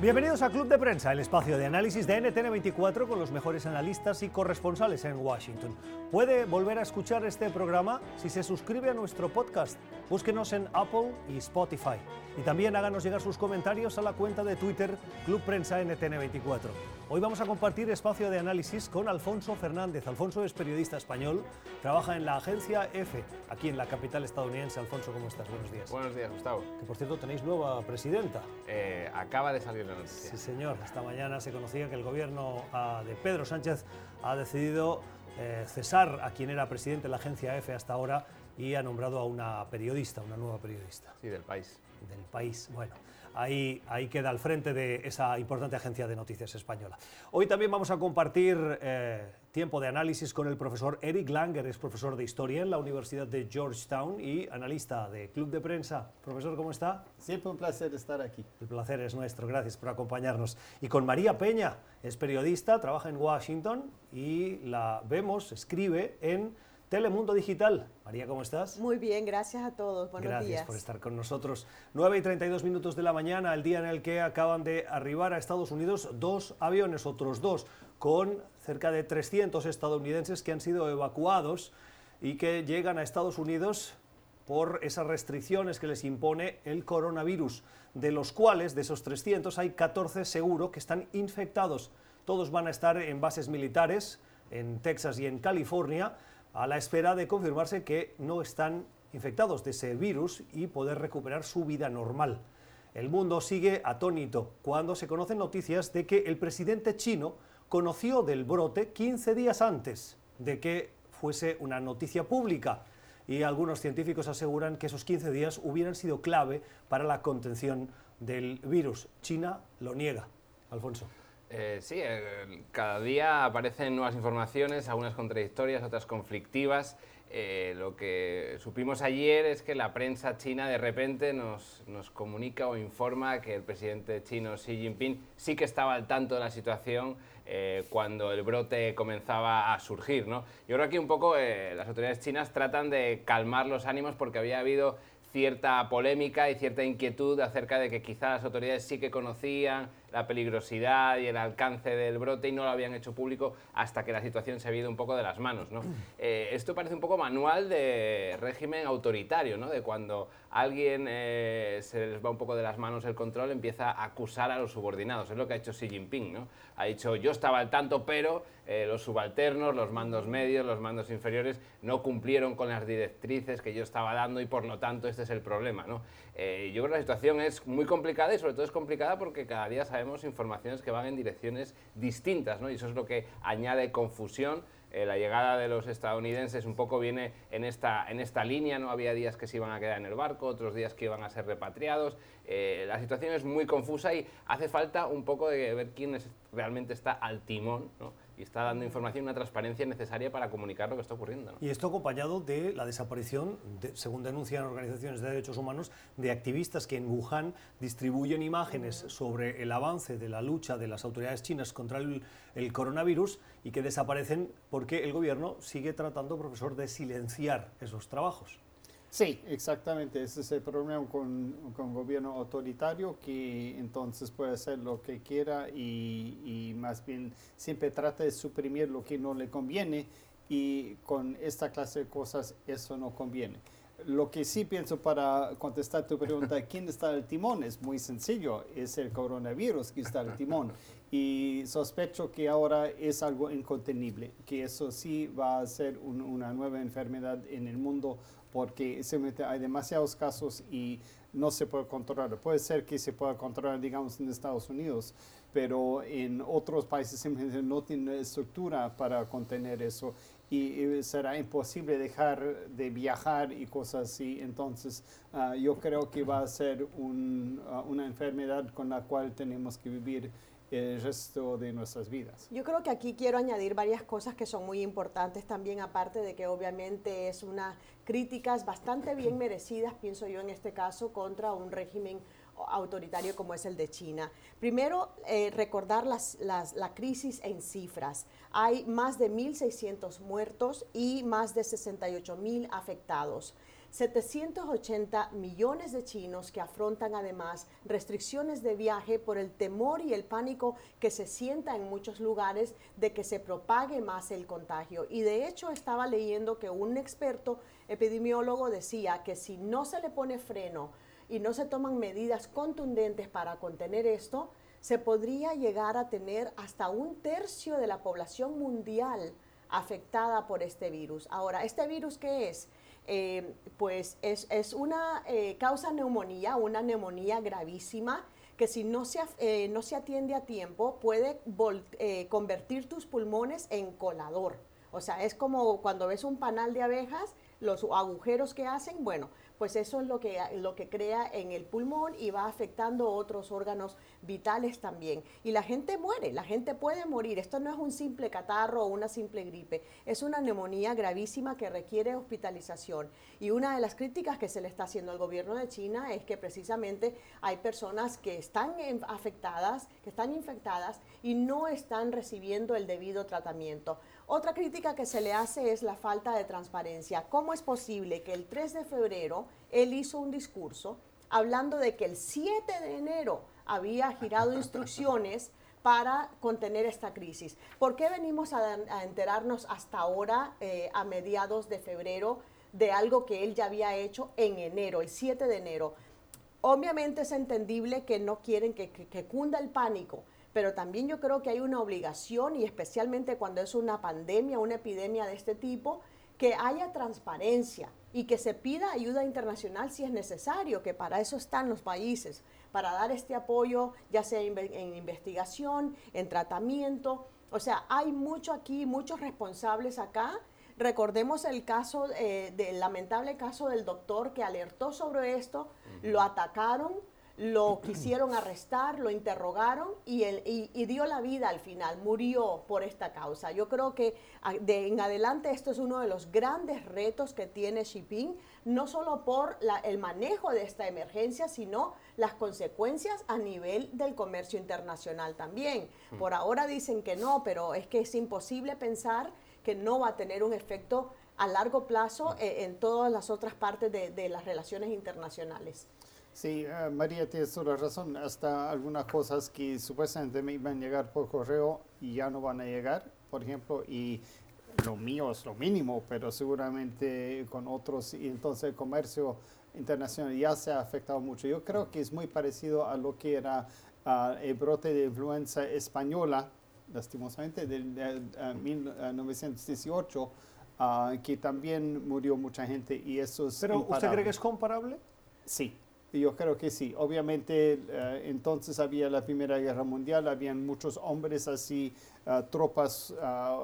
Bienvenidos a Club de Prensa, el espacio de análisis de NTN24 con los mejores analistas y corresponsales en Washington. Puede volver a escuchar este programa si se suscribe a nuestro podcast. Búsquenos en Apple y Spotify. Y también háganos llegar sus comentarios a la cuenta de Twitter Club Prensa NTN24. Hoy vamos a compartir espacio de análisis con Alfonso Fernández. Alfonso es periodista español, trabaja en la agencia EFE, aquí en la capital estadounidense. Alfonso, ¿cómo estás? Buenos días. Buenos días, Gustavo. Que por cierto tenéis nueva presidenta. Eh, acaba de salir la noticia. Sí, señor. Esta mañana se conocía que el gobierno ah, de Pedro Sánchez ha decidido eh, cesar a quien era presidente de la agencia EFE hasta ahora y ha nombrado a una periodista, una nueva periodista. Sí, del país. Del país. Bueno, ahí, ahí queda al frente de esa importante agencia de noticias española. Hoy también vamos a compartir eh, tiempo de análisis con el profesor Eric Langer, es profesor de historia en la Universidad de Georgetown y analista de Club de Prensa. Profesor, ¿cómo está? Siempre un placer estar aquí. El placer es nuestro, gracias por acompañarnos. Y con María Peña, es periodista, trabaja en Washington y la vemos, escribe en Telemundo Digital. María, ¿cómo estás? Muy bien, gracias a todos. Buenos Gracias días. por estar con nosotros. 9 y 32 minutos de la mañana, el día en el que acaban de arribar a Estados Unidos dos aviones, otros dos, con cerca de 300 estadounidenses que han sido evacuados y que llegan a Estados Unidos por esas restricciones que les impone el coronavirus, de los cuales, de esos 300, hay 14 seguro que están infectados. Todos van a estar en bases militares, en Texas y en California, a la espera de confirmarse que no están infectados de ese virus y poder recuperar su vida normal. El mundo sigue atónito cuando se conocen noticias de que el presidente chino conoció del brote 15 días antes de que fuese una noticia pública y algunos científicos aseguran que esos 15 días hubieran sido clave para la contención del virus. China lo niega. Alfonso. Eh, sí, cada día aparecen nuevas informaciones, algunas contradictorias, otras conflictivas. Eh, lo que supimos ayer es que la prensa china de repente nos, nos, comunica o informa que el presidente chino Xi Jinping sí que estaba al tanto de la situación eh, cuando el brote comenzaba a surgir. ¿no? Yo creo que aquí un poco las autoridades chinas tratan de calmar los ánimos porque había habido cierta polémica y cierta inquietud acerca de que quizás las autoridades sí que conocían la peligrosidad y el alcance del brote y no lo habían hecho público hasta que la situación se había ido un poco de las manos. ¿no? Eh, esto parece un poco manual de régimen autoritario, ¿no? de cuando alguien eh, se les va un poco de las manos el control, empieza a acusar a los subordinados. Es lo que ha hecho Xi Jinping. ¿no? Ha dicho, yo estaba al tanto, pero eh, los subalternos, los mandos medios, los mandos inferiores no cumplieron con las directrices que yo estaba dando y por lo tanto este es el problema. ¿no? Eh, yo creo que la situación es muy complicada y sobre todo es complicada porque cada día sabemos informaciones que van en direcciones distintas ¿no? y eso es lo que añade confusión. Eh, la llegada de los estadounidenses un poco viene en esta, en esta línea, ¿no? Había días que se iban a quedar en el barco, otros días que iban a ser repatriados. Eh, la situación es muy confusa y hace falta un poco de ver quién es, realmente está al timón. Y está dando información, una transparencia necesaria para comunicar lo que está ocurriendo. ¿no? Y esto acompañado de la desaparición, de, según denuncian organizaciones de derechos humanos, de activistas que en Wuhan distribuyen imágenes sobre el avance de la lucha de las autoridades chinas contra el, el coronavirus y que desaparecen porque el gobierno sigue tratando, profesor, de silenciar esos trabajos. Sí, exactamente. Ese es el problema con, con gobierno autoritario que entonces puede hacer lo que quiera y, y, más bien siempre trata de suprimir lo que no le conviene y con esta clase de cosas eso no conviene. Lo que sí pienso para contestar tu pregunta, ¿quién está al timón? Es muy sencillo, es el coronavirus que está al timón. Y sospecho que ahora es algo incontenible, que eso sí va a ser un, una nueva enfermedad en el mundo porque simplemente hay demasiados casos y no se puede controlar. Puede ser que se pueda controlar, digamos, en Estados Unidos, pero en otros países simplemente no tienen estructura para contener eso y, será imposible dejar de viajar y cosas así. Entonces, uh, yo creo que va a ser un, uh, una enfermedad con la cual tenemos que vivir el resto de nuestras vidas. Yo creo que aquí quiero añadir varias cosas que son muy importantes también, aparte de que obviamente es unas críticas bastante bien merecidas, pienso yo en este caso, contra un régimen autoritario como es el de China. Primero, eh, recordar las, las, la crisis en cifras. Hay más de 1.600 muertos y más de 68.000 afectados. 780 millones de chinos que afrontan además restricciones de viaje por el temor y el pánico que se sienta en muchos lugares de que se propague más el contagio. Y de hecho estaba leyendo que un experto epidemiólogo decía que si no se le pone freno y no se toman medidas contundentes para contener esto, se podría llegar a tener hasta un tercio de la población mundial afectada por este virus. Ahora, ¿este virus qué es? Eh, pues es, una eh, causa neumonía, una neumonía gravísima que si no se, eh, no se atiende a tiempo puede convertir tus pulmones en colador. O sea, es como cuando ves un panal de abejas, los agujeros que hacen, bueno, pues eso es lo que, lo que crea en el pulmón y va afectando otros órganos vitales también. Y la gente muere, la gente puede morir. Esto no es un simple catarro o una simple gripe, es una neumonía gravísima que requiere hospitalización. Y una de las críticas que se le está haciendo al gobierno de China es que precisamente hay personas que están afectadas, que están infectadas y no están recibiendo el debido tratamiento. Otra crítica que se le hace es la falta de transparencia. ¿Cómo es posible que el 3 de febrero él hizo un discurso hablando de que el 7 de enero había girado instrucciones para contener esta crisis? ¿Por qué venimos a, enterarnos hasta ahora, eh, a mediados de febrero, de algo que él ya había hecho en enero, el 7 de enero? Obviamente es entendible que no quieren que cunda el pánico, pero también yo creo que hay una obligación, y especialmente cuando es una pandemia, una epidemia de este tipo, que haya transparencia y que se pida ayuda internacional si es necesario, que para eso están los países, para dar este apoyo, ya sea en investigación, en tratamiento. O sea, hay mucho aquí, muchos responsables acá. Recordemos el caso, eh, del lamentable caso del doctor que alertó sobre esto, lo atacaron, lo quisieron arrestar, lo interrogaron y, y, dio la vida al final, murió por esta causa. Yo creo que ah, de en adelante esto es uno de los grandes retos que tiene Xi Jinping, no solo por el manejo de esta emergencia, sino las consecuencias a nivel del comercio internacional también. Mm. Por ahora dicen que no, pero es que es imposible pensar que no va a tener un efecto a largo plazo mm. eh, en todas las otras partes de las relaciones internacionales. Sí, eh, María tiene toda la razón. Hasta algunas cosas que supuestamente me iban a llegar por correo y ya no van a llegar, por ejemplo, y lo mío es lo mínimo, pero seguramente con otros, y entonces el comercio internacional ya se ha afectado mucho. Yo creo que es muy parecido a lo que era ah, el brote de influenza española, lastimosamente, del 1918, ah, que también murió mucha gente y eso es... ¿Pero usted cree que es comparable? Sí, yo creo que sí. Obviamente, eh, entonces había la Primera Guerra Mundial, habían muchos hombres así, eh, tropas eh,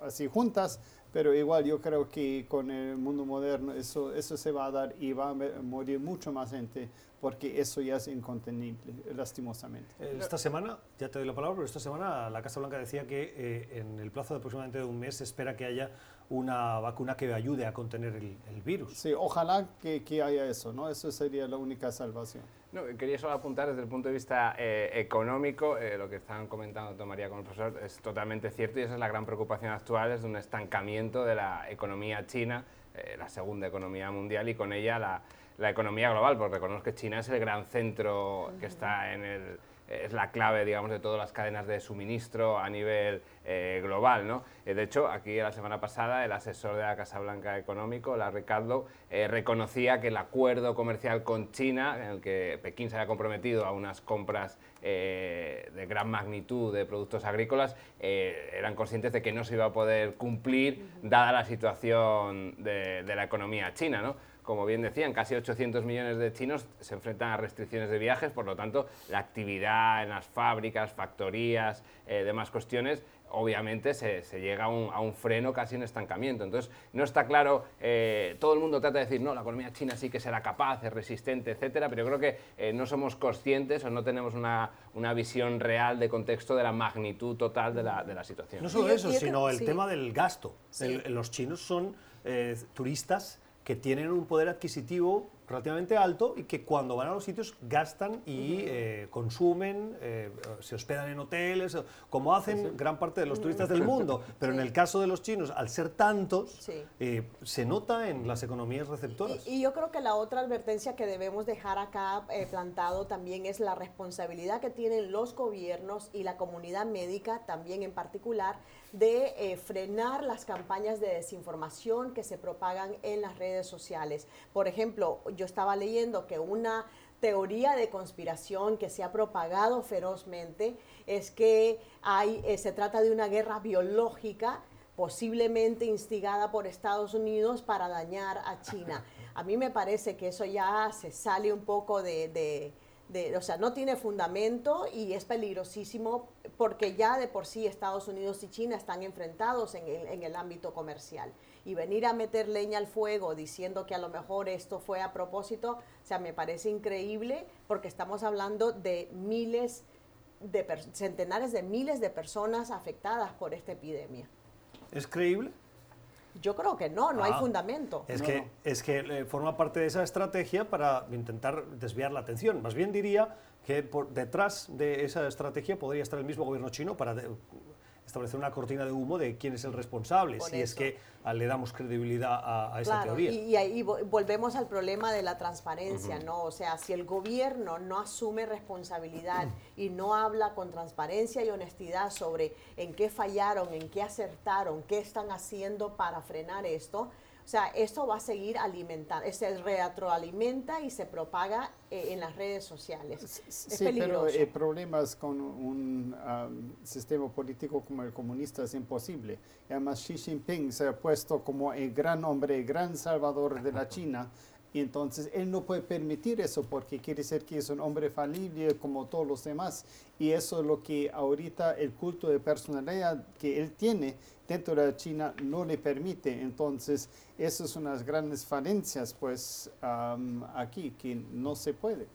así juntas, pero igual yo creo que con el mundo moderno eso, eso se va a dar y va a morir mucho más gente porque eso ya es incontenible, lastimosamente. Esta semana, ya te doy la palabra, pero esta semana la Casa Blanca decía que en el plazo de aproximadamente un mes se espera que haya una vacuna que ayude a contener el, virus. Sí, ojalá que, que, haya eso, ¿no? Eso sería la única salvación. No, quería solo apuntar desde el punto de vista eh, económico, eh, lo que estaban comentando tanto María como el profesor es totalmente cierto y esa es la gran preocupación actual, es de un estancamiento de la economía china, eh, la segunda economía mundial y con ella la, la economía global, porque reconozco que China es el gran centro que está en el es la clave, digamos, de todas las cadenas de suministro a nivel eh, global, ¿no? Eh, de hecho, aquí la semana pasada el asesor de la Casa Blanca Económico, la Ricardo, eh, reconocía que el acuerdo comercial con China, en el que Pekín se había comprometido a unas compras de gran magnitud de productos agrícolas, eran conscientes de que no se iba a poder cumplir dada la situación de, de la economía china, ¿no? Como bien decían, casi 800 millones de chinos se enfrentan a restricciones de viajes, por lo tanto, la actividad en las fábricas, factorías, eh, demás cuestiones, obviamente se, llega a un, freno, casi un estancamiento. Entonces, no está claro, eh, todo el mundo trata de decir, no, la economía china sí que será capaz, es resistente, etcétera, pero yo creo que eh, no somos conscientes o no tenemos una, visión real de contexto de la magnitud total de la, situación. No solo eso, sino el tema del gasto. los chinos son turistas que tienen un poder adquisitivo relativamente alto y que cuando van a los sitios gastan y eh, consumen, eh, se hospedan en hoteles, como hacen gran parte de los turistas del mundo. Pero en el caso de los chinos, al ser tantos, eh, se nota en las economías receptoras. Y, yo creo que la otra advertencia que debemos dejar acá plantado también es la responsabilidad que tienen los gobiernos y la comunidad médica también en particular de frenar las campañas de desinformación que se propagan en las redes sociales. Por ejemplo, yo estaba leyendo que una teoría de conspiración que se ha propagado ferozmente es que hay, eh, se trata de una guerra biológica posiblemente instigada por Estados Unidos para dañar a China. A mí me parece que eso ya se sale un poco de o sea, no tiene fundamento y es peligrosísimo porque ya de por sí Estados Unidos y China están enfrentados en el, en el ámbito comercial. Y venir a meter leña al fuego diciendo que a lo mejor esto fue a propósito, o sea, me parece increíble porque estamos hablando de miles, de centenares de miles de personas afectadas por esta epidemia. ¿Es creíble? Yo creo que no, no hay ah, fundamento. Es que, es que eh, forma parte de esa estrategia para intentar desviar la atención. Más bien diría que por detrás de esa estrategia podría estar el mismo gobierno chino para establecer una cortina de humo de quién es el responsable, si es que le damos credibilidad a, esa teoría. Y, ahí volvemos al problema de la transparencia, ¿no? O sea, si el gobierno no asume responsabilidad y no habla con transparencia y honestidad sobre en qué fallaron, en qué acertaron, qué están haciendo para frenar esto, o sea, esto va a seguir alimentando, se retroalimenta y se propaga eh, en las redes sociales. Sí, pero el problema es con un sistema político como el comunista es imposible. además, Xi Jinping se ha puesto como el gran hombre, el gran salvador de la China. Y entonces él no puede permitir eso porque quiere decir que es un hombre falible como todos los demás. Y eso es lo que ahorita el culto de personalidad que él tiene dentro de China no le permite. Entonces, esas son las grandes falencias pues aquí, que no se puede.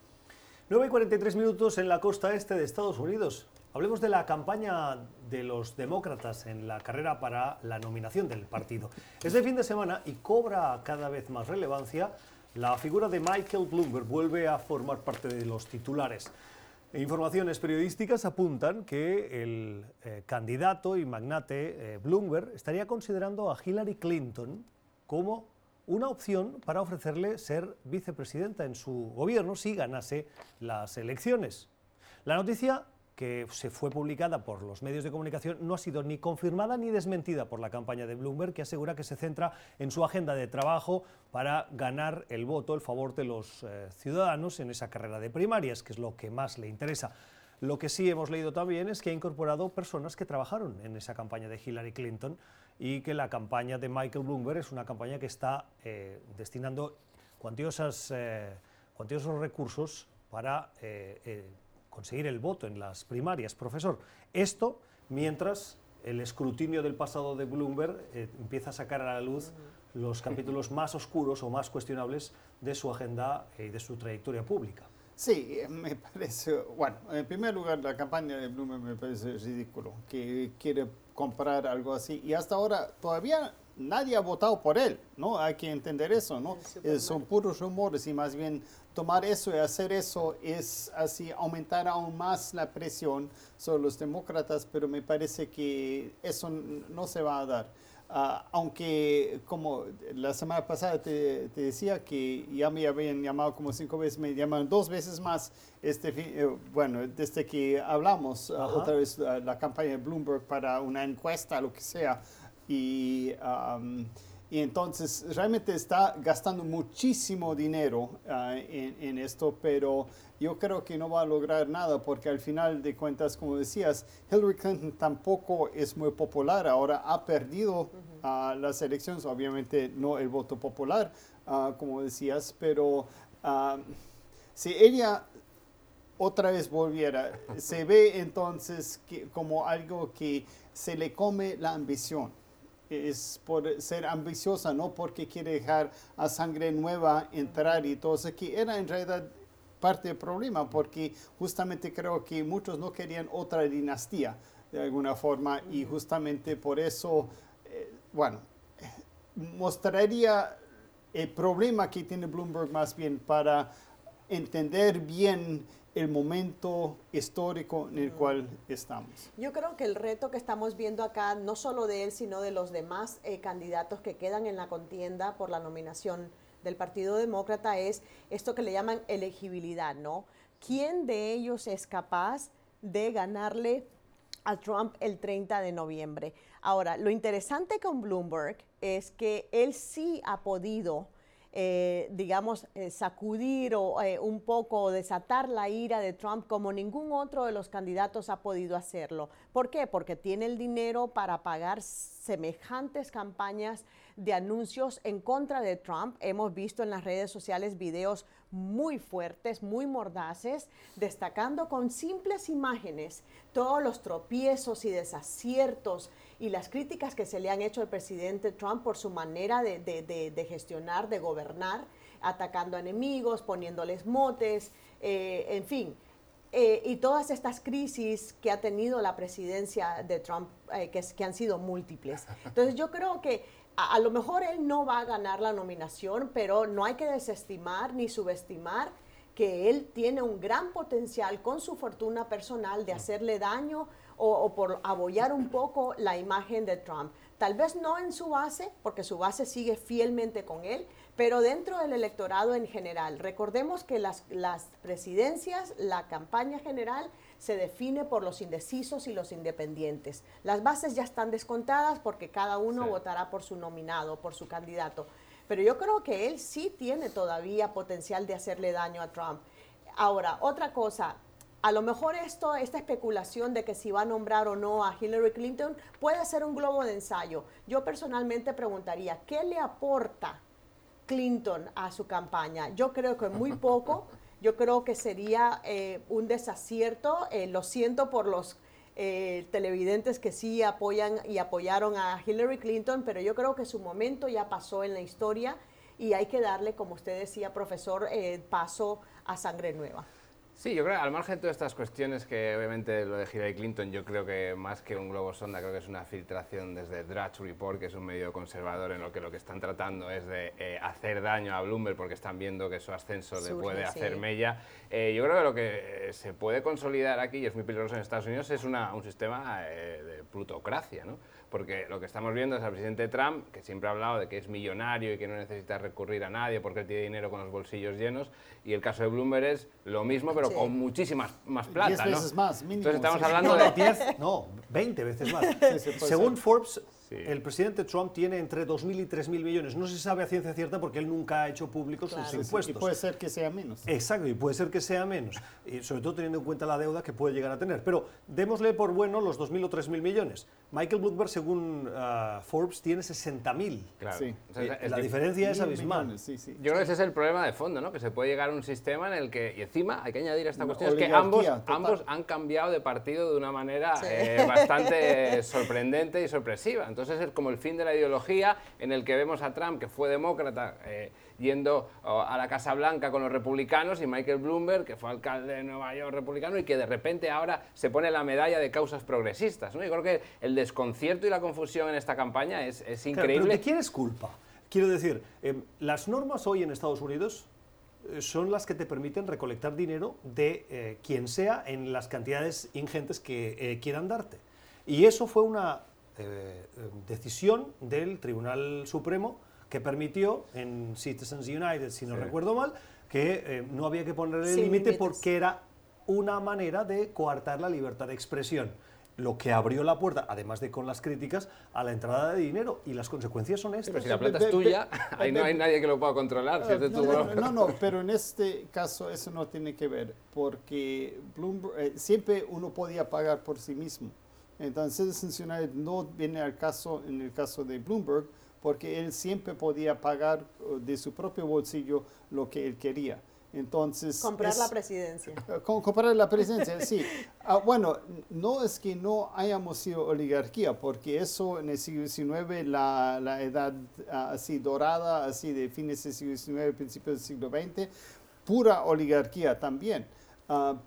9 y 43 minutos en la costa este de Estados Unidos. Hablemos de la campaña de los demócratas en la carrera para la nominación del partido. Es de fin de semana y cobra cada vez más relevancia la figura de Michael Bloomberg vuelve a formar parte de los titulares. Informaciones periodísticas apuntan que el eh, candidato y magnate eh, Bloomberg estaría considerando a Hillary Clinton como una opción para ofrecerle ser vicepresidenta en su gobierno si ganase las elecciones. La noticia que se fue publicada por los medios de comunicación no ha sido ni confirmada ni desmentida por la campaña de Bloomberg, que asegura que se centra en su agenda de trabajo para ganar el voto, el favor de los eh, ciudadanos en esa carrera de primarias, que es lo que más le interesa. Lo que sí hemos leído también es que ha incorporado personas que trabajaron en esa campaña de Hillary Clinton y que la campaña de Michael Bloomberg es una campaña que está eh, destinando cuantiosas, eh, cuantiosos recursos para conseguir el voto en las primarias, profesor. Esto mientras el escrutinio del pasado de Bloomberg eh, empieza a sacar a la luz los capítulos más oscuros o más cuestionables de su agenda y de su trayectoria pública. Sí, me parece, bueno, en primer lugar la campaña de Bloomberg me parece ridículo, que quiere comprar algo así y hasta ahora todavía nadie ha votado por él, ¿no? Hay que entender eso, ¿no? Eh, son puros rumores y más bien tomar eso y hacer eso es así aumentar aún más la presión sobre los demócratas, pero me parece que eso no se va a dar. Ah, aunque como la semana pasada te, decía que ya me habían llamado como cinco veces, me llamaron dos veces más, este, eh, bueno, desde que hablamos ah, otra vez ah, la campaña de Bloomberg para una encuesta, lo que sea, y... Y entonces realmente está gastando muchísimo dinero ah, en, esto, pero yo creo que no va a lograr nada porque al final de cuentas, como decías, Hillary Clinton tampoco es muy popular. Ahora ha perdido ah, las elecciones, obviamente no el voto popular, ah, como decías, pero si ella otra vez volviera, se ve entonces que, como algo que se le come la ambición es por ser ambiciosa, no porque quiere dejar a sangre nueva entrar y todo eso, que era en realidad parte del problema, porque justamente creo que muchos no querían otra dinastía de alguna forma y justamente por eso, eh, bueno, mostraría el problema que tiene Bloomberg más bien para entender bien el momento histórico en el cual estamos. Yo creo que el reto que estamos viendo acá, no solo de él, sino de los demás eh, candidatos que quedan en la contienda por la nominación del Partido Demócrata, es esto que le llaman elegibilidad, ¿no? ¿Quién de ellos es capaz de ganarle a Trump el 30 de noviembre? Ahora, lo interesante con Bloomberg es que él sí ha podido eh, digamos, eh, sacudir o eh, un poco desatar la ira de Trump como ningún otro de los candidatos ha podido hacerlo. ¿Por qué? Porque tiene el dinero para pagar semejantes campañas de anuncios en contra de Trump. Hemos visto en las redes sociales videos muy fuertes, muy mordaces, destacando con simples imágenes todos los tropiezos y desaciertos y las críticas que se le han hecho al presidente Trump por su manera de, gestionar, de gobernar, atacando enemigos, poniéndoles motes, eh, en fin. Eh, y todas estas crisis que ha tenido la presidencia de Trump, eh, que, que, han sido múltiples. Entonces yo creo que a, lo mejor él no va a ganar la nominación, pero no hay que desestimar ni subestimar que él tiene un gran potencial con su fortuna personal de hacerle daño o, por abollar un poco la imagen de Trump. Tal vez no en su base, porque su base sigue fielmente con él, pero dentro del electorado en general. Recordemos que las, las presidencias, la campaña general, se define por los indecisos y los independientes. Las bases ya están descontadas porque cada uno votará por su nominado, por su candidato. Pero yo creo que él sí tiene todavía potencial de hacerle daño a Trump. Ahora, otra cosa, a lo mejor esto, esta especulación de que si va a nombrar o no a Hillary Clinton puede ser un globo de ensayo. Yo personalmente preguntaría, ¿qué le aporta Clinton a su campaña? Yo creo que muy poco. Yo creo que sería eh, un desacierto. Eh, lo siento por los eh, televidentes que sí apoyan y apoyaron a Hillary Clinton, pero yo creo que su momento ya pasó en la historia y hay que darle, como usted decía, profesor, paso a sangre nueva. Sí, yo creo, al margen de todas estas cuestiones, que obviamente lo de Hillary Clinton, yo creo que más que un globo sonda, creo que es una filtración desde Drudge Report, que es un medio conservador en lo que lo que están tratando es de eh, hacer daño a Bloomberg porque están viendo que su ascenso le puede hacer mella. Eh, yo creo que lo que eh, se puede consolidar aquí, y es muy peligroso en Estados Unidos, es una, un sistema de plutocracia, ¿no? Porque lo que estamos viendo es al presidente Trump, que siempre ha hablado de que es millonario y que no necesita recurrir a nadie porque él tiene dinero con los bolsillos llenos, y el caso de Bloomberg es lo mismo, pero con muchísimas más plata. 10 veces más, mínimo. Entonces estamos hablando de 10, no, 20 veces más. Según Forbes, el presidente Trump tiene entre 2.000 y 3.000 millones. No se sabe a ciencia cierta porque él nunca ha hecho públicos sus impuestos. Y puede ser que sea menos. Exacto, y puede ser que sea menos. Y sobre todo teniendo en cuenta la deuda que puede llegar a tener. Pero démosle por bueno los 2.000 o 3.000 millones. Michael Bloomberg, según ah, Forbes, tiene 60.000. Claro. Sí. la diferencia es abismal. Yo creo que ese es el problema de fondo, ¿no? que se puede llegar a un sistema en el que, y encima hay que añadir esta cuestión, es que ambos, ambos han cambiado de partido de una manera eh, bastante sorprendente y sorpresiva. Entonces es como el fin de la ideología en el que vemos a Trump, que fue demócrata, eh, yendo a la Casa Blanca con los republicanos, y Michael Bloomberg, que fue alcalde de Nueva York republicano, y que de repente ahora se pone la medalla de causas progresistas. ¿no? Yo creo que el desconcierto y la confusión en esta campaña es, increíble. ¿Pero de quién es culpa? Quiero decir, em, las normas hoy en Estados Unidos eh, son las que te permiten recolectar dinero de eh, quien sea en las cantidades ingentes que quieran darte. Y eso fue una eh, decisión del Tribunal Supremo que permitió en Citizens United, si no recuerdo mal, que eh, no había que poner el límite porque era una manera de coartar la libertad de expresión lo que abrió la puerta, además de con las críticas, a la entrada de dinero. Y las consecuencias son estas. pero si la plata es tuya, ahí no hay nadie que lo pueda controlar. no, no, pero en este caso eso no tiene que ver, porque Bloomberg, eh, siempre uno podía pagar por sí mismo. Entonces, Citizens no viene al caso en el caso de Bloomberg porque él siempre podía pagar uh, de su propio bolsillo lo que él quería. Entonces, comprar la presidencia. Uh, comprar la presidencia, sí. Ah, bueno, no es que no hayamos sido oligarquía, porque eso en el siglo XIX, la, la edad uh, así dorada, así de fines del siglo XIX, principios del siglo XX, pura oligarquía también.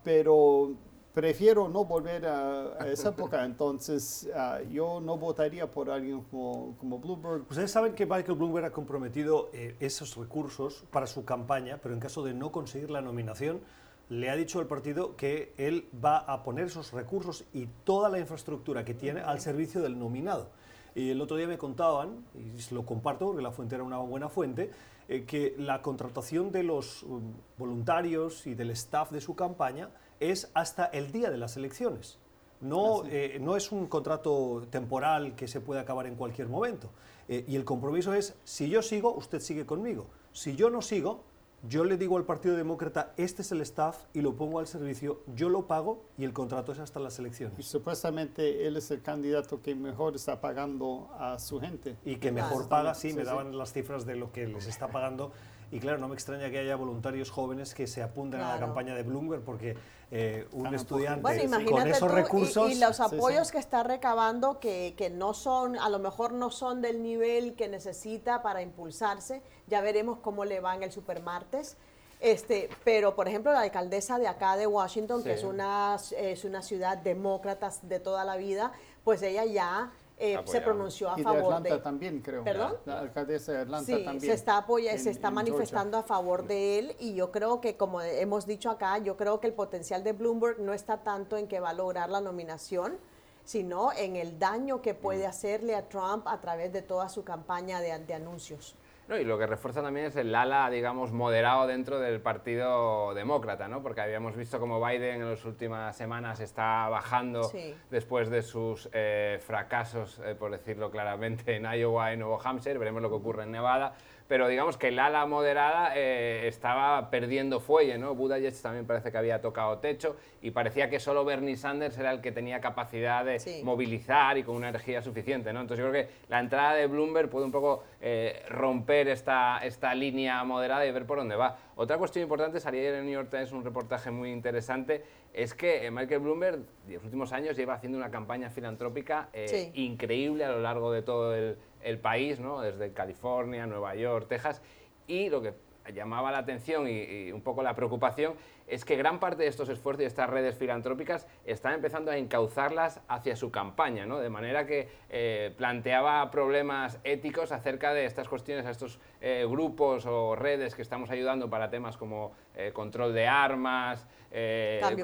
pero prefiero no volver a, esa época, entonces ah, yo no votaría por alguien como, como, Bloomberg. Ustedes saben que Michael Bloomberg ha comprometido eh, esos recursos para su campaña, pero en caso de no conseguir la nominación, le ha dicho al partido que él va a poner esos recursos y toda la infraestructura que tiene al servicio del nominado. Y el otro día me contaban, y lo comparto porque la fuente era una buena fuente, eh, que la contratación de los um, voluntarios y del staff de su campaña es hasta el día de las elecciones. No, ah, eh, no es un contrato temporal que se puede acabar en cualquier momento. Eh, y el compromiso es, si yo sigo, usted sigue conmigo. Si yo no sigo, yo le digo al Partido Demócrata, este es el staff y lo pongo al servicio, yo lo pago y el contrato es hasta las elecciones. Y supuestamente él es el candidato que mejor está pagando a su gente. Y que mejor paga, sí, me daban las cifras de lo que les está pagando. Y claro, no me extraña que haya voluntarios jóvenes que se apunten a la campaña de Bloomberg porque eh, un estudiante con esos recursos... Y, los apoyos que está recabando que, que, no son, a lo mejor no son del nivel que necesita para impulsarse. Ya veremos cómo le va en el supermartes. Este, pero, por ejemplo, la alcaldesa de acá de Washington, que es una, es una ciudad demócrata de toda la vida, pues ella ya eh, se pronunció a favor de Atlanta también, creo. ¿Perdón? La alcaldesa de Atlanta sí, también. se está, apoya, se está manifestando a favor de él y yo creo que, como hemos dicho acá, yo creo que el potencial de Bloomberg no está tanto en que va a lograr la nominación, sino en el daño que puede mm. hacerle a Trump a través de toda su campaña de, de anuncios. No, y lo que refuerza también es el ala, digamos, moderado dentro del Partido Demócrata, ¿no? Porque habíamos visto como Biden en las últimas semanas está bajando después de sus eh, fracasos, eh, por decirlo claramente, en Iowa y Nuevo Hampshire. Veremos lo que ocurre en Nevada pero digamos que el ala moderada eh, estaba perdiendo fuelle, ¿no? Buttigieg también parece que había tocado techo y parecía que solo Bernie Sanders era el que tenía capacidad de movilizar y con una energía suficiente, ¿no? Entonces yo creo que la entrada de Bloomberg puede un poco eh, romper esta, esta línea moderada y ver por dónde va. Otra cuestión importante, salía en el New York Times un reportaje muy interesante, es que eh, Michael Bloomberg en los últimos años lleva haciendo una campaña filantrópica increíble a lo largo de todo el el país, ¿no? desde California, Nueva York, Texas, y lo que llamaba la atención y, un poco la preocupación es que gran parte de estos esfuerzos y estas redes filantrópicas están empezando a encauzarlas hacia su campaña, ¿no? de manera que eh, planteaba problemas éticos acerca de estas cuestiones a estos eh, grupos o redes que estamos ayudando para temas como eh, control de armas,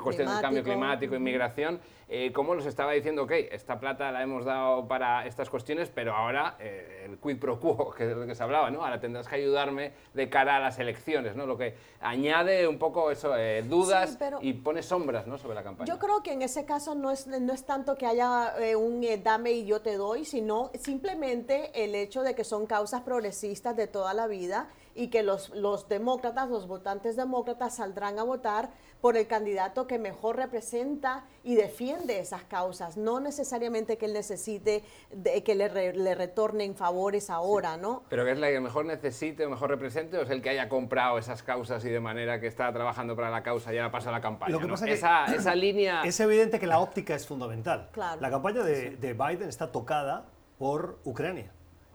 cuestiones de cambio climático, inmigración eh, cómo los estaba diciendo, ok, esta plata la hemos dado para estas cuestiones, pero ahora eh, el quid pro quo, que es lo que se hablaba, ¿no? Ahora tendrás que ayudarme de cara a las elecciones, ¿no? Lo que añade un poco eso, eh, dudas y pone sombras, ¿no? Sobre la campaña. Yo creo que en ese caso no es, no es tanto que haya un dame y yo te doy, sino simplemente el hecho de que son causas progresistas de toda la vida y que los, los demócratas, los votantes demócratas saldrán a votar por el candidato que mejor representa y defiende esas causas, no necesariamente que él necesite de, que le, le, retornen favores ahora, ¿no? Pero que es la que mejor necesite o mejor represente o es el que haya comprado esas causas y de manera que está trabajando para la causa y ahora pasa la campaña. Lo que pasa esa, esa línea... Es evidente que la óptica es fundamental. La campaña de, de Biden está tocada por Ucrania.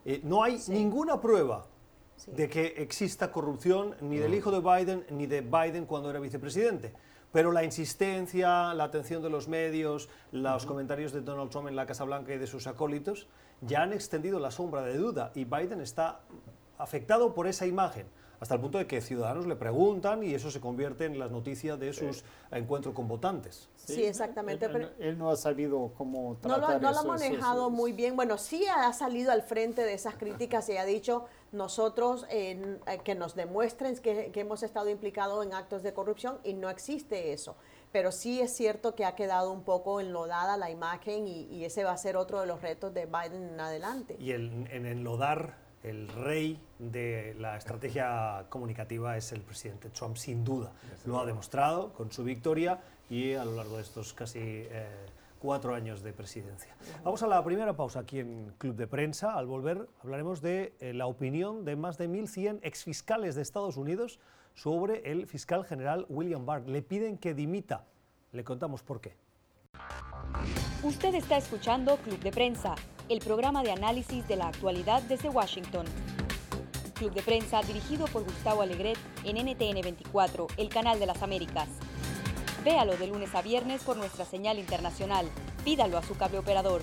Eh, no hay ninguna prueba de que exista corrupción ni del mm. hijo de Biden ni de Biden cuando era vicepresidente. Pero la insistencia, la atención de los medios, los comentarios de Donald Trump en la Casa Blanca y de sus acólitos ya han extendido la sombra de duda y Biden está afectado por esa imagen hasta el punto de que ciudadanos le preguntan y eso se convierte en las noticias de sus encuentros con votantes. Sí, exactamente. Él, él, no ha sabido cómo tratar No lo, no lo ha manejado muy bien. Bueno, sí ha salido al frente de esas críticas y ha dicho nosotros eh, que nos demuestren que, hemos estado implicados en actos de corrupción y no existe eso. Pero sí es cierto que ha quedado un poco enlodada la imagen y, ese va a ser otro de los retos de Biden en adelante. Y el, en enlodar el rey de la estrategia comunicativa es el presidente Trump, sin duda. Lo ha demostrado con su victoria y a lo largo de estos casi eh, cuatro años de presidencia. Vamos a la primera pausa aquí en Club de Prensa. Al volver hablaremos de eh, la opinión de más de 1.100 exfiscales de Estados Unidos sobre el fiscal general William Barr. Le piden que dimita. Le contamos por qué. Usted está escuchando Club de Prensa el programa de análisis de la actualidad desde Washington. Club de prensa dirigido por Gustavo Alegret en NTN 24, el canal de las Américas. Véalo de lunes a viernes por nuestra señal internacional. Pídalo a su cable operador.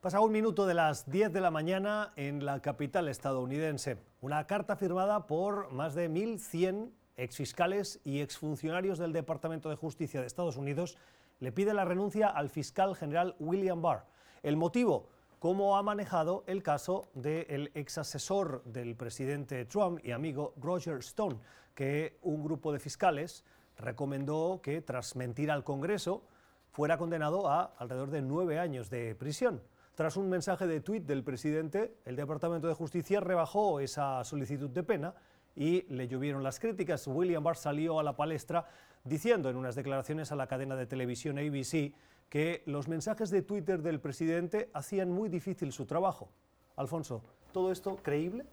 Pasa un minuto de las 10 de la mañana en la capital estadounidense. Una carta firmada por más de 1.100 exfiscales y exfuncionarios del Departamento de Justicia de Estados Unidos le pide la renuncia al fiscal general William Barr. El motivo, cómo ha manejado el caso del exasesor del presidente Trump y amigo Roger Stone, que un grupo de fiscales recomendó que tras mentir al Congreso fuera condenado a alrededor de nueve años de prisión. Tras un mensaje de tuit del presidente, el Departamento de Justicia rebajó esa solicitud de pena y le llovieron las críticas. William Barr salió a la palestra diciendo en unas declaraciones a la cadena de televisión ABC que los mensajes de Twitter del presidente hacían muy difícil su trabajo. Alfonso, ¿todo esto creíble?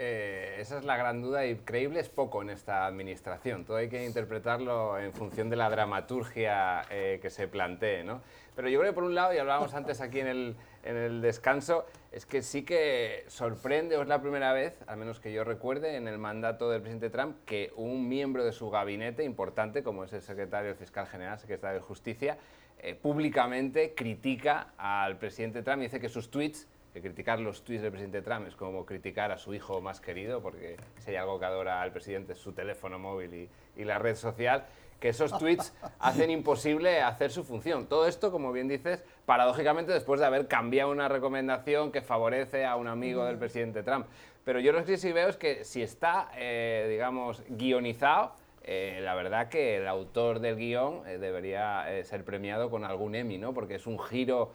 Eh, esa es la gran duda y creíble es poco en esta administración. Todo hay que interpretarlo en función de la dramaturgia eh, que se plantee. ¿no? Pero yo creo que por un lado, y hablábamos antes aquí en el, en el descanso, es que sí que sorprende, o es la primera vez, al menos que yo recuerde, en el mandato del presidente Trump, que un miembro de su gabinete importante, como es el secretario fiscal general, secretario de Justicia, eh, públicamente critica al presidente Trump y dice que sus tweets que criticar los tweets del presidente Trump es como criticar a su hijo más querido, porque si hay algo que adora al presidente es su teléfono móvil y, la red social, que esos tweets hacen imposible hacer su función. Todo esto, como bien dices, paradójicamente después de haber cambiado una recomendación que favorece a un amigo del presidente Trump. Pero yo lo que sí veo es que si está, eh, digamos, guionizado, eh, la verdad que el autor del guion eh, debería ser premiado con algún Emmy, ¿no? porque es un giro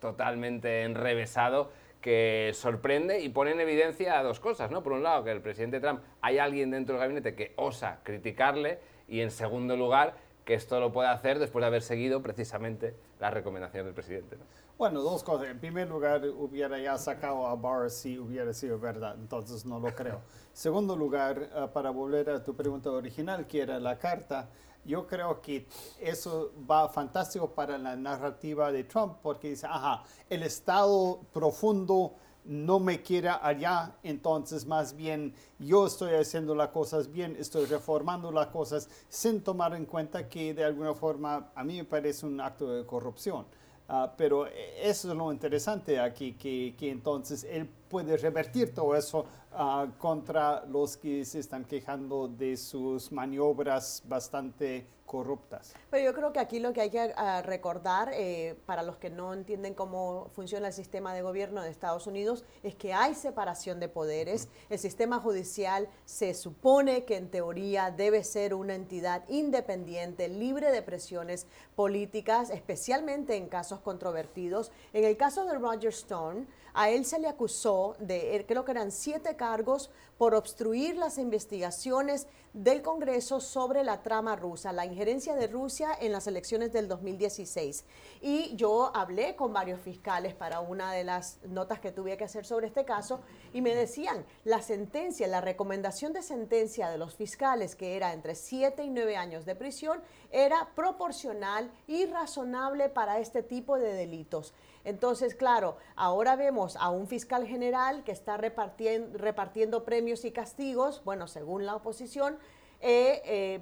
totalmente enrevesado que sorprende y pone en evidencia dos cosas. ¿no? Por un lado, que el presidente Trump hay alguien dentro del gabinete que osa criticarle y en segundo lugar, que esto lo puede hacer después de haber seguido precisamente la recomendación del presidente. Bueno, dos cosas. En primer lugar, hubiera ya sacado a Barr si hubiera sido verdad, entonces no lo creo. Segundo lugar, ah, para volver a tu pregunta original, que era la carta, yo creo que eso va fantástico para la narrativa de Trump, porque dice, ajá, el Estado profundo no me quiere allá, entonces más bien yo estoy haciendo las cosas bien, estoy reformando las cosas sin tomar en cuenta que de alguna forma a mí me parece un acto de corrupción. Ah, pero eso es lo interesante aquí, que, que, entonces él puede revertir todo eso ah, contra los que se están quejando de sus maniobras bastante corruptas. Pero yo creo que aquí lo que hay que ah, recordar, eh, para los que no entienden cómo funciona el sistema de gobierno de Estados Unidos, es que hay separación de poderes. El sistema judicial se supone que en teoría debe ser una entidad independiente, libre de presiones políticas, especialmente en casos controvertidos. En el caso de Roger Stone, a él se le acusó de, eh, creo que eran siete cargos por obstruir las investigaciones del Congreso sobre la trama rusa, la injerencia de Rusia en las elecciones del 2016. Y yo hablé con varios fiscales para una de las notas que tuve que hacer sobre este caso y me decían, la sentencia, la recomendación de sentencia de los fiscales, que era entre siete y nueve años de prisión, era proporcional y razonable para este tipo de delitos. Entonces, claro, ahora vemos a un fiscal general que está repartiendo, repartiendo premios y castigos, bueno, según la oposición, eh, eh,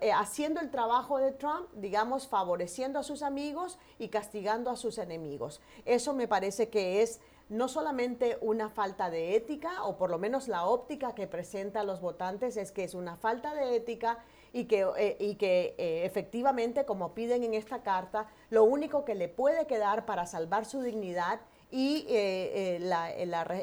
eh, haciendo el trabajo de Trump, digamos, favoreciendo a sus amigos y castigando a sus enemigos. Eso me parece que es no solamente una falta de ética, o por lo menos la óptica que presenta a los votantes es que es una falta de ética y que, eh, y que eh, efectivamente, como piden en esta carta, lo único que le puede quedar para salvar su dignidad y eh,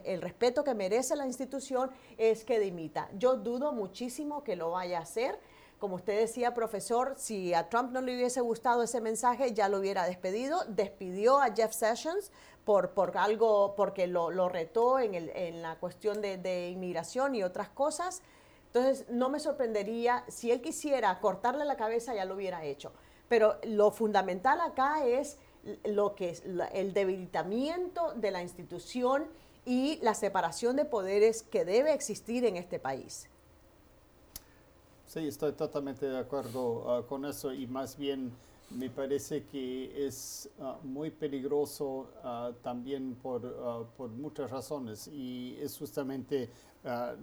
el respeto que merece la institución es que dimita. Yo dudo muchísimo que lo vaya a hacer. Como usted decía, profesor, si a Trump no le hubiese gustado ese mensaje, ya lo hubiera despedido. Despidió a Jeff Sessions por, por algo, porque lo, lo retó en, el, en, la cuestión de, de inmigración y otras cosas. Entonces, no me sorprendería, si él quisiera cortarle la cabeza, ya lo hubiera hecho. Pero lo fundamental acá es lo que es el debilitamiento de la institución y la separación de poderes que debe existir en este país. Sí, estoy totalmente de acuerdo ah, con eso y más bien me parece que es ah, muy peligroso ah, también por, por, muchas razones y es justamente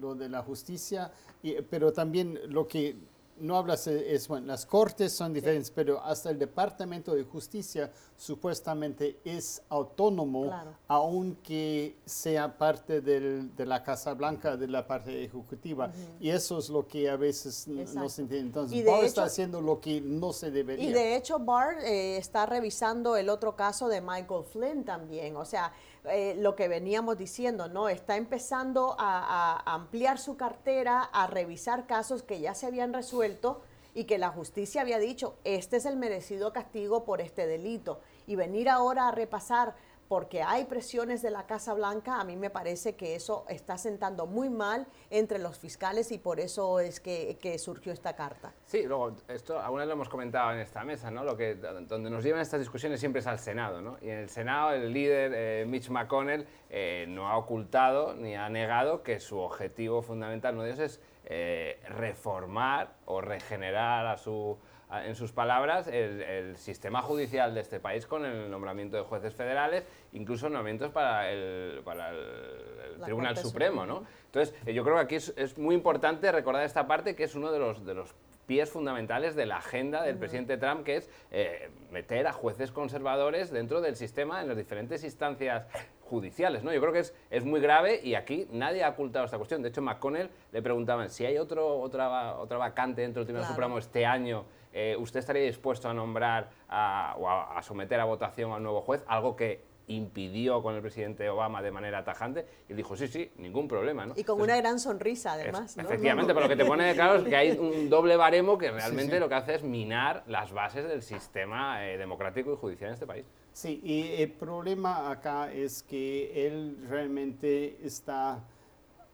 lo de la justicia, y, pero también lo que no hablas, es, bueno, las cortes son diferentes, pero hasta el Departamento de Justicia supuestamente es autónomo, aunque sea parte del, de la Casa Blanca, de la parte ejecutiva. Y eso es lo que a veces no se entiende. Entonces, Barr está haciendo lo que no se debería. Y de hecho, Barr eh, está revisando el otro caso de Michael Flynn también. O sea, eh, lo que veníamos diciendo, ¿no? Está empezando a, ampliar su cartera, a revisar casos que ya se habían resuelto y que la justicia había dicho, este es el merecido castigo por este delito. Y venir ahora a repasar porque hay presiones de la Casa Blanca, a mí me parece que eso está sentando muy mal entre los fiscales y por eso es que, surgió esta carta. Sí, luego, esto alguna lo hemos comentado en esta mesa, ¿no? Lo que, donde nos llevan estas discusiones siempre es al Senado, ¿no? Y en el Senado el líder, eh, Mitch McConnell, eh, no ha ocultado ni ha negado que su objetivo fundamental, uno de es eh, reformar o regenerar a su en sus palabras, el, sistema judicial de este país con el nombramiento de jueces federales, incluso nombramientos para el, para el, Tribunal Supremo. ¿no? Entonces, eh, yo creo que aquí es, muy importante recordar esta parte que es uno de los, de los pies fundamentales de la agenda del presidente Trump, que es eh, meter a jueces conservadores dentro del sistema en las diferentes instancias judiciales. ¿no? Yo creo que es, es muy grave y aquí nadie ha ocultado esta cuestión. De hecho, McConnell le preguntaban si hay otro, otra, otra vacante dentro del Tribunal Supremo este año eh, ¿usted estaría dispuesto a nombrar o a, someter a votación a un nuevo juez? Algo que impidió con el presidente Obama de manera tajante y dijo sí, sí, ningún problema. ¿no? Y con una gran sonrisa además. Efectivamente, pero lo que te pone claro es que hay un doble baremo que realmente lo que hace es minar las bases del sistema eh, democrático y judicial en este país. Sí, y el problema acá es que él realmente está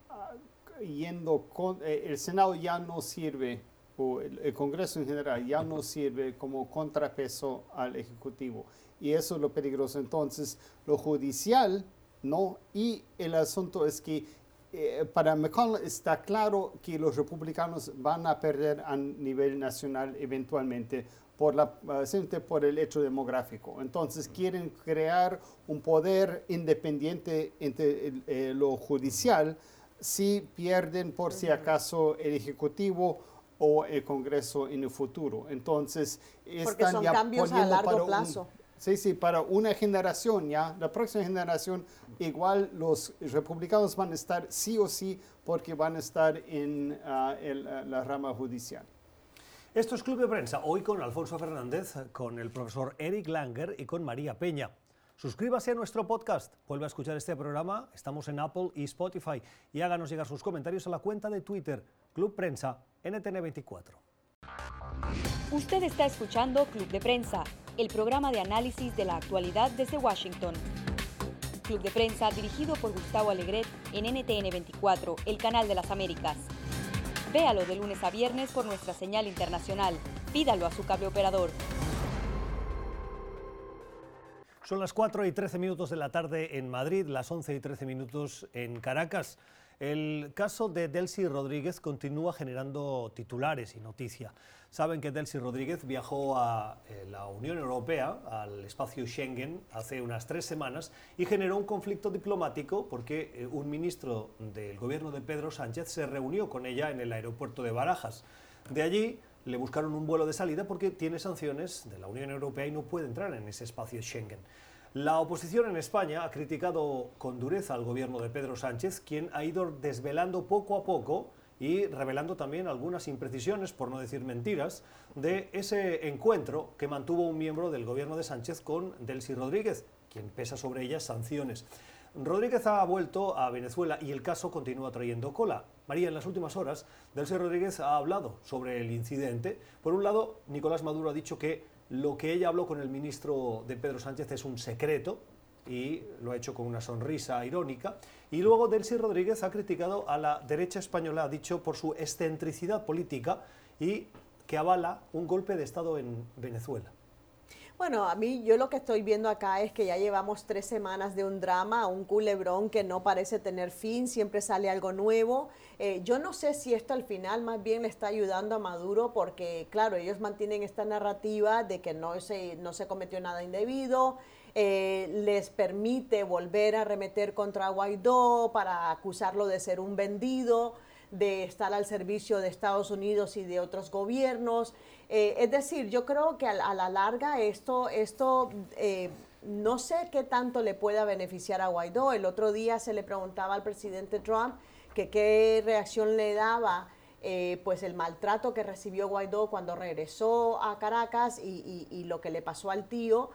ah, yendo con... Eh, el Senado ya no sirve el, Congreso en general ya no sirve como contrapeso al Ejecutivo. Y eso es lo peligroso. Entonces, lo judicial, ¿no? Y el asunto es que eh, para McConnell está claro que los republicanos van a perder a nivel nacional eventualmente por, la, por el hecho demográfico. Entonces quieren crear un poder independiente entre eh, lo judicial si pierden por si acaso el Ejecutivo o el Congreso en el futuro. Entonces, están son ya cambios a largo plazo. sí, sí, para una generación ya, la próxima generación, igual los republicanos van a estar sí o sí porque van a estar en ah, la rama judicial. Esto es Club de Prensa, hoy con Alfonso Fernández, con el profesor Eric Langer y con María Peña. Suscríbase a nuestro podcast, vuelve a escuchar este programa, estamos en Apple y Spotify y háganos llegar sus comentarios a la cuenta de Twitter, Club Prensa NTN24. Usted está escuchando Club de Prensa, el programa de análisis de la actualidad desde Washington. Club de Prensa dirigido por Gustavo Alegret en NTN24, el canal de las Américas. Véalo de lunes a viernes por nuestra señal internacional. Pídalo a su cable operador. Son las 4 y 13 minutos de la tarde en Madrid, las 11 y 13 minutos en Caracas. El caso de Delcy Rodríguez continúa generando titulares y noticia. Saben que Delcy Rodríguez viajó a eh, la Unión Europea, al espacio Schengen, hace unas tres semanas y generó un conflicto diplomático porque eh, un ministro del gobierno de Pedro Sánchez se reunió con ella en el aeropuerto de Barajas. De allí le buscaron un vuelo de salida porque tiene sanciones de la Unión Europea y no puede entrar en ese espacio Schengen. La oposición en España ha criticado con dureza al gobierno de Pedro Sánchez, quien ha ido desvelando poco a poco y revelando también algunas imprecisiones, por no decir mentiras, de ese encuentro que mantuvo un miembro del gobierno de Sánchez con Delcy Rodríguez, quien pesa sobre ella sanciones. Rodríguez ha vuelto a Venezuela y el caso continúa trayendo cola. María, en las últimas horas, Delcy Rodríguez ha hablado sobre el incidente. Por un lado, Nicolás Maduro ha dicho que lo que ella habló con el ministro de Pedro Sánchez es un secreto y lo ha hecho con una sonrisa irónica. Y luego Delcy Rodríguez ha criticado a la derecha española, ha dicho, por su excentricidad política y que avala un golpe de Estado en Venezuela. Bueno, a mí yo lo que estoy viendo acá es que ya llevamos tres semanas de un drama, un culebrón que no parece tener fin, siempre sale algo nuevo. Eh, yo no sé si esto al final más bien le está ayudando a Maduro porque, claro, ellos mantienen esta narrativa de que no se, no se cometió nada indebido, eh, les permite volver a remeter contra Guaidó para acusarlo de ser un vendido de estar al servicio de Estados Unidos y de otros gobiernos. Eh, es decir, yo creo que a, la larga esto, esto eh, no sé qué tanto le pueda beneficiar a Guaidó. El otro día se le preguntaba al presidente Trump que qué reacción le daba eh, pues el maltrato que recibió Guaidó cuando regresó a Caracas y lo que le pasó al tío.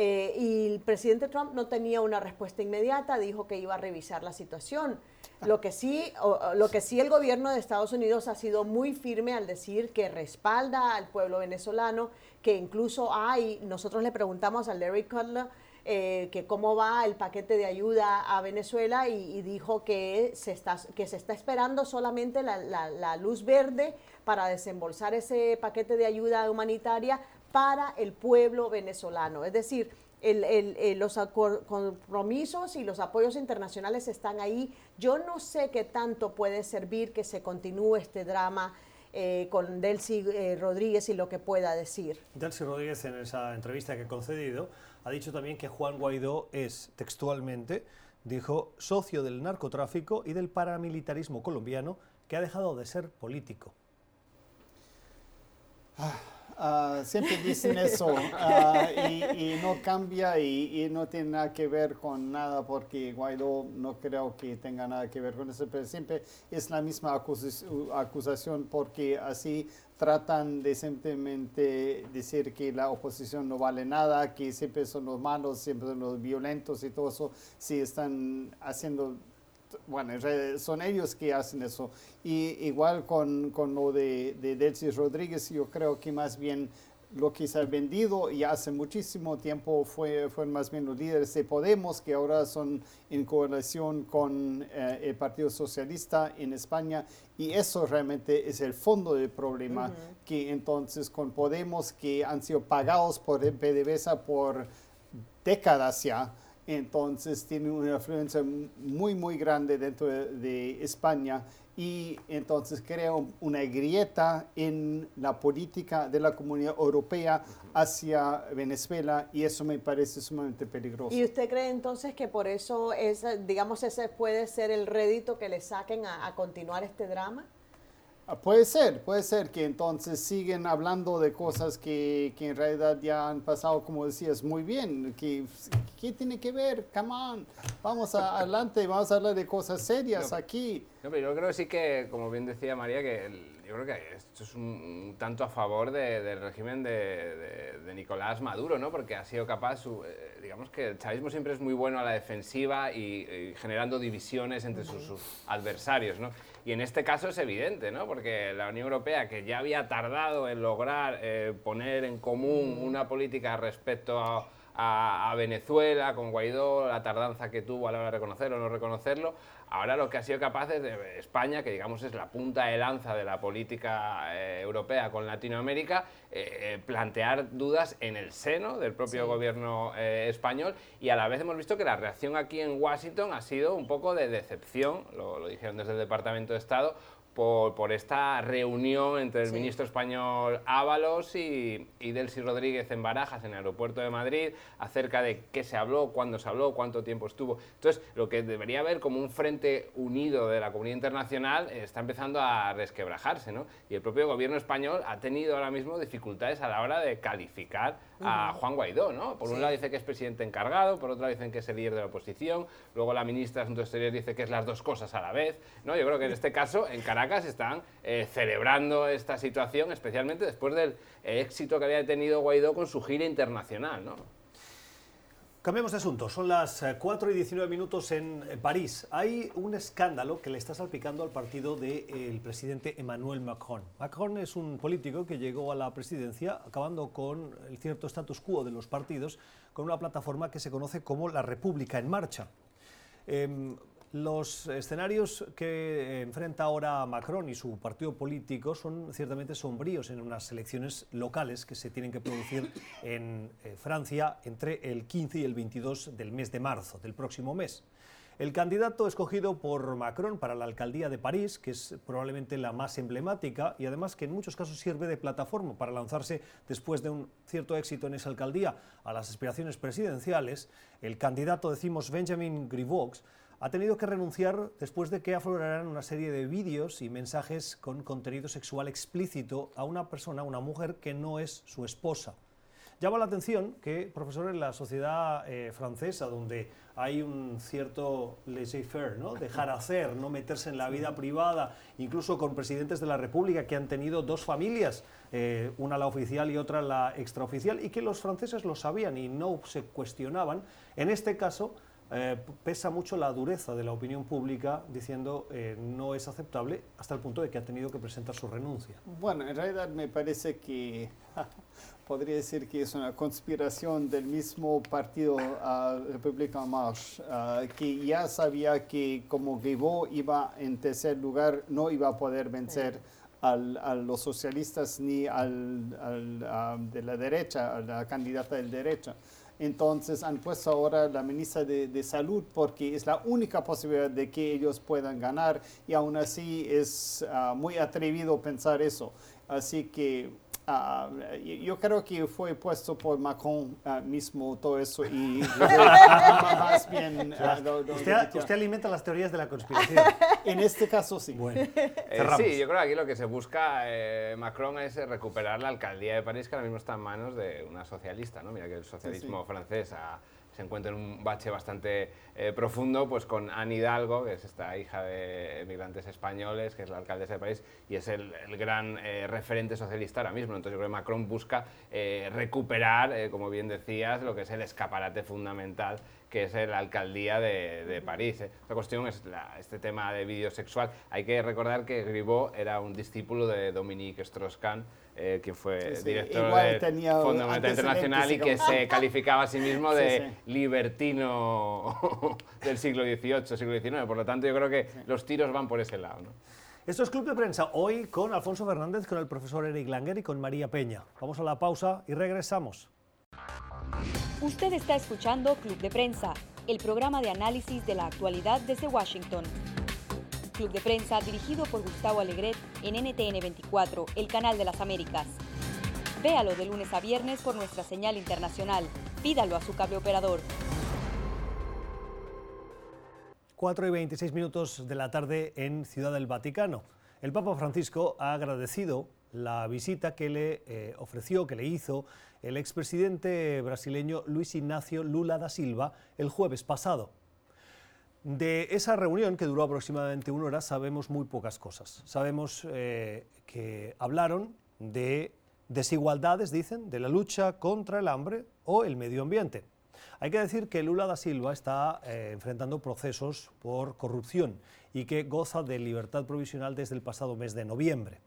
Eh, y el presidente Trump no tenía una respuesta inmediata, dijo que iba a revisar la situación. Lo que, sí, lo que sí el gobierno de Estados Unidos ha sido muy firme al decir que respalda al pueblo venezolano, que incluso hay, nosotros le preguntamos a Larry Cutler eh, que cómo va el paquete de ayuda a Venezuela y, dijo que se, está, que se está esperando solamente la, la luz verde para desembolsar ese paquete de ayuda humanitaria para el pueblo venezolano. Es decir, los compromisos y los apoyos internacionales están ahí. Yo no sé qué tanto puede servir que se continúe este drama eh, con Delcy eh, Rodríguez y lo que pueda decir. Delcy Rodríguez en esa entrevista que ha concedido ha dicho también que Juan Guaidó es textualmente, dijo, socio del narcotráfico y del paramilitarismo colombiano que ha dejado de ser político. Ah. Ah, siempre dicen eso ah, y, no cambia y, no tiene nada que ver con nada porque Guaidó no creo que tenga nada que ver con eso, pero siempre es la misma acusación porque así tratan de simplemente decir que la oposición no vale nada, que siempre son los malos, siempre son los violentos y todo eso, si están haciendo bueno, son ellos que hacen eso. Y igual con, con lo de, de Delcy Rodríguez, yo creo que más bien lo que se ha vendido y hace muchísimo tiempo fue, fueron más bien los líderes de Podemos, que ahora son en coalición con eh, el Partido Socialista en España. Y eso realmente es el fondo del problema, que entonces con Podemos, que han sido pagados por PDVSA por décadas ya, entonces tiene una influencia muy, muy grande dentro de, España y entonces crea una grieta en la política de la comunidad europea hacia Venezuela y eso me parece sumamente peligroso. ¿Y usted cree entonces que por eso, es, digamos, ese puede ser el rédito que le saquen a continuar este drama? Ah, puede ser, puede ser que entonces siguen hablando de cosas que, que en realidad ya han pasado, como decías, muy bien. Que, ¿Qué tiene que ver? Come on, vamos adelante, vamos a hablar de cosas serias aquí. No, pero yo creo que sí que, como bien decía María, que yo creo que esto es un, tanto a favor del régimen de, de, Nicolás Maduro, ¿no? Porque ha sido capaz, su, eh, digamos que el chavismo siempre es muy bueno a la defensiva y, generando divisiones entre sus, sus adversarios, ¿no? Y en este caso es evidente, ¿no? porque la Unión Europea, que ya había tardado en lograr eh, poner en común una política respecto a, a, Venezuela, con Guaidó, la tardanza que tuvo a la hora de reconocerlo o no reconocerlo. Ahora lo que ha sido capaz es de España, que digamos es la punta de lanza de la política eh, europea con Latinoamérica, eh, eh, plantear dudas en el seno del propio gobierno español y a la vez hemos visto que la reacción aquí en Washington ha sido un poco de decepción, lo, lo dijeron desde el Departamento de Estado, por, esta reunión entre el ministro español Ábalos y, y, Delcy Rodríguez en Barajas, en el aeropuerto de Madrid, acerca de qué se habló, cuándo se habló, cuánto tiempo estuvo. Entonces, lo que debería haber como un frente unido de la comunidad internacional está empezando a resquebrajarse, ¿no? Y el propio gobierno español ha tenido ahora mismo dificultades a la hora de calificar a Juan Guaidó, ¿no? Por un lado dice que es presidente encargado, por otro lado dicen que es el líder de la oposición, luego la ministra de Asuntos Exteriores dice que es las dos cosas a la vez, ¿no? Yo creo que en este caso en Caracas están eh, celebrando esta situación, especialmente después del éxito que había tenido Guaidó con su gira internacional, ¿no? Cambiemos de asunto, son las 4 eh, y 19 minutos en eh, París. Hay un escándalo que le está salpicando al partido del presidente Emmanuel Macron. Macron es un político que llegó a la presidencia acabando con el cierto status quo de los partidos con una plataforma que se conoce como la República en Marcha. Em, Los escenarios que enfrenta ahora Macron y su partido político son ciertamente sombríos en unas elecciones locales que se tienen que producir en eh, Francia entre el 15 y el 22 del mes de marzo, del próximo mes. El candidato escogido por Macron para la alcaldía de París, que es probablemente la más emblemática y además que en muchos casos sirve de plataforma para lanzarse después de un cierto éxito en esa alcaldía a las aspiraciones presidenciales, el candidato, decimos, Benjamin Griveaux, ha tenido que renunciar después de que afloraran una serie de vídeos y mensajes con contenido sexual explícito a una persona, una mujer que no es su esposa. Llama la atención que, profesor, en la sociedad eh, francesa, donde hay un cierto laissez-faire, ¿no? dejar hacer, no meterse en la vida privada, incluso con presidentes de la República que han tenido dos familias, eh, una la oficial y otra la extraoficial, y que los franceses lo sabían y no se cuestionaban. En este caso, eh, pesa mucho la dureza de la opinión pública diciendo eh, no es aceptable hasta el punto de que ha tenido que presentar su renuncia. Bueno, en realidad me parece que podría decir que es una conspiración del mismo partido uh, Republican March, ah, que ya sabía que como Guaidó iba en tercer lugar, no iba a poder vencer a los socialistas ni al, al de la derecha, a la candidata del derecha. Entonces han puesto ahora la ministra de, Salud porque es la única posibilidad de que ellos puedan ganar y aún así es ah, muy atrevido pensar eso. Así que Ah, yo creo que fue puesto por Macron ah, mismo todo eso y más bien... Ah, usted, alimenta las teorías de la conspiración. en este caso sí. Bueno, eh, sí, yo creo que aquí lo que se busca eh, Macron es recuperar la alcaldía de París que ahora mismo está en manos de una socialista, ¿no? Mira que el socialismo francés ha se encuentra en un bache bastante eh, profundo, pues con Anne Hidalgo, que es esta hija de emigrantes españoles, que es la alcaldesa de París, y es el, gran eh, referente socialista ahora mismo. Entonces yo creo que Macron busca eh, recuperar, como bien decías, lo que es el escaparate fundamental que es la alcaldía de, París. La cuestión es este tema de vídeo sexual. Hay que recordar que Griveaux era un discípulo de Dominique Strauss-Kahn, eh, quien fue director del Fondo Monetario Internacional y que se calificaba a sí mismo de libertino del siglo XVIII, siglo XIX. Por lo tanto, yo creo que los tiros van por ese lado. Esto es Club de Prensa, hoy con Alfonso Fernández, con el profesor Eric Langer y con María Peña. Vamos a la pausa y regresamos. Usted está escuchando Club de Prensa, el programa de análisis de la actualidad desde Washington. Club de Prensa dirigido por Gustavo Alegret en NTN 24, el canal de las Américas. Véalo de lunes a viernes por nuestra señal internacional. Pídalo a su cable operador. 4 y 26 minutos de la tarde en Ciudad del Vaticano. El Papa Francisco ha agradecido la visita que le eh, ofreció, que le hizo el expresidente brasileño Luis Ignacio Lula da Silva el jueves pasado. De esa reunión, que duró aproximadamente una hora, sabemos muy pocas cosas. Sabemos eh, que hablaron de desigualdades, dicen, de la lucha contra el hambre o el medio ambiente. Hay que decir que Lula da Silva está eh, enfrentando procesos por corrupción y que goza de libertad provisional desde el pasado mes de noviembre.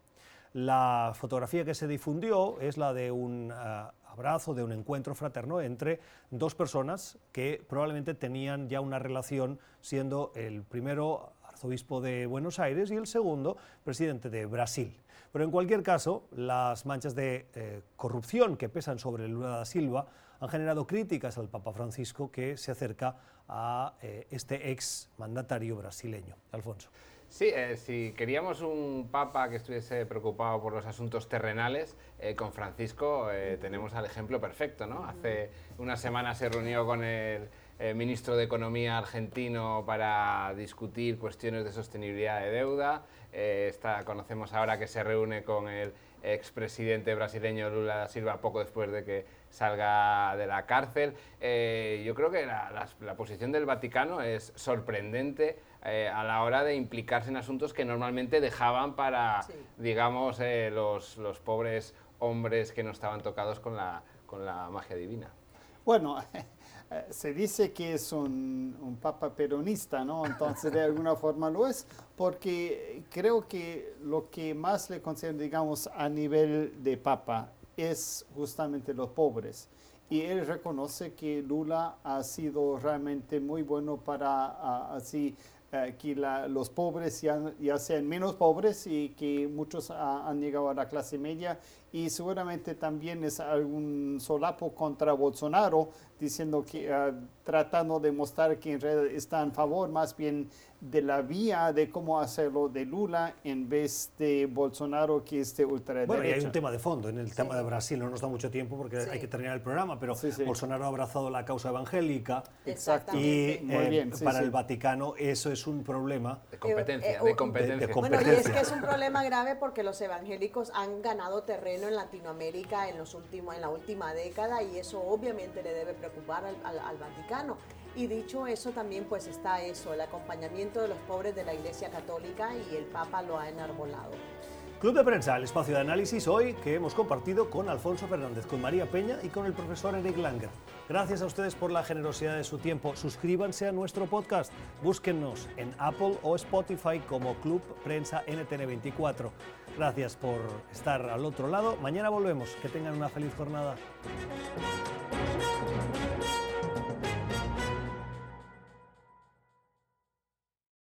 La fotografía que se difundió es la de un eh, abrazo, de un encuentro fraterno entre dos personas que probablemente tenían ya una relación, siendo el primero arzobispo de Buenos Aires y el segundo presidente de Brasil. Pero en cualquier caso, las manchas de eh, corrupción que pesan sobre Lula da Silva han generado críticas al Papa Francisco que se acerca a eh, este ex mandatario brasileño. Alfonso. Sí, eh, si queríamos un papa que estuviese preocupado por los asuntos terrenales, eh, con Francisco eh, tenemos al ejemplo perfecto. ¿no? Hace una semana se reunió con el ministro de Economía argentino para discutir cuestiones de sostenibilidad de deuda. Conocemos ahora que se reúne con el expresidente brasileño Lula da Silva poco después de que salga de la cárcel. yo creo que la, la posición del Vaticano es sorprendente eh, a la hora de implicarse en asuntos que normalmente dejaban para, digamos, eh, los, los, pobres hombres que no estaban tocados con la, con la magia divina. Bueno, eh, se dice que es un, un, papa peronista, ¿no? Entonces, de alguna forma lo es, porque creo que lo que más le considero, digamos, a nivel de papa es justamente los pobres y él reconoce que Lula ha sido realmente muy bueno para así eh, que la, los pobres ya, ya, sean menos pobres y que muchos han llegado a la clase media y seguramente también es algún solapo contra Bolsonaro diciendo que uh, tratando de mostrar que en realidad está en favor más bien de la vía de cómo hacerlo de Lula en vez de Bolsonaro que es de ultraderecha. Bueno, y hay un tema de fondo en el sí. tema de Brasil, no nos da mucho tiempo porque sí. hay que terminar el programa, pero sí, Bolsonaro ha abrazado la causa evangélica y eh, bien, para el Vaticano eso es un problema de competencia, eh, eh, de, competencia. De, de competencia. Bueno, y es que es un problema grave porque los evangélicos han ganado terreno en Latinoamérica en, los últimos, en la última década y eso obviamente le debe preocupar al, al, al Vaticano. Y dicho eso, también pues está eso, el acompañamiento de los pobres de la Iglesia Católica y el Papa lo ha enarbolado. Club de Prensa, el espacio de análisis hoy que hemos compartido con Alfonso Fernández, con María Peña y con el profesor Eric Langer. Gracias a ustedes por la generosidad de su tiempo. Suscríbanse a nuestro podcast. Búsquennos en Apple o Spotify como Club Prensa NTN24. Gracias por estar al otro lado. Mañana volvemos. Que tengan una feliz jornada.